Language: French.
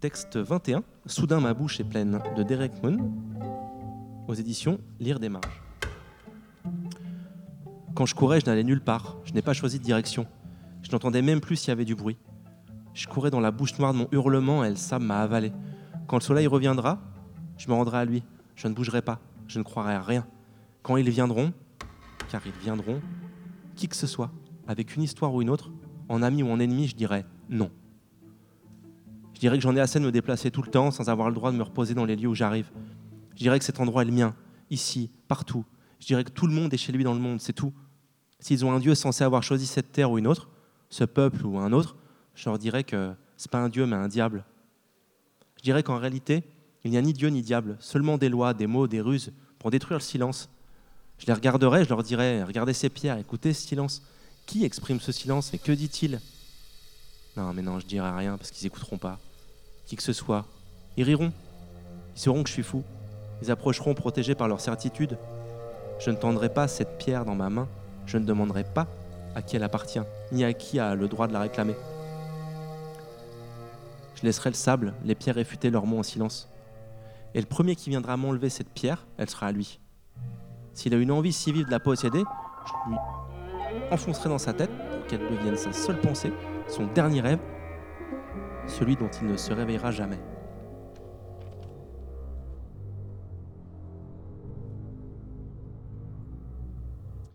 Texte 21, Soudain ma bouche est pleine de Derek Moon, aux éditions Lire des marges. Quand je courais, je n'allais nulle part, je n'ai pas choisi de direction. Je n'entendais même plus s'il y avait du bruit. Je courais dans la bouche noire de mon hurlement et Elsa m'a avalé. Quand le soleil reviendra, je me rendrai à lui. Je ne bougerai pas, je ne croirai à rien. Quand ils viendront, car ils viendront, qui que ce soit, avec une histoire ou une autre, en ami ou en ennemi, je dirais non. Je dirais que j'en ai assez de me déplacer tout le temps sans avoir le droit de me reposer dans les lieux où j'arrive. Je dirais que cet endroit est le mien, ici, partout. Je dirais que tout le monde est chez lui dans le monde, c'est tout. S'ils ont un Dieu censé avoir choisi cette terre ou une autre, ce peuple ou un autre, je leur dirais que c'est pas un Dieu mais un diable. Je dirais qu'en réalité, il n'y a ni Dieu ni diable, seulement des lois, des mots, des ruses pour détruire le silence. Je les regarderais, je leur dirais regardez ces pierres, écoutez ce silence. Qui exprime ce silence et que dit-il? Non, mais non, je dirai rien parce qu'ils n'écouteront pas qui que ce soit. Ils riront. Ils sauront que je suis fou. Ils approcheront protégés par leur certitude. Je ne tendrai pas cette pierre dans ma main. Je ne demanderai pas à qui elle appartient, ni à qui a le droit de la réclamer. Je laisserai le sable, les pierres réfuter leurs mots en silence. Et le premier qui viendra m'enlever cette pierre, elle sera à lui. S'il a une envie si vive de la posséder, je lui enfoncerai dans sa tête pour qu'elle devienne sa seule pensée, son dernier rêve, celui dont il ne se réveillera jamais.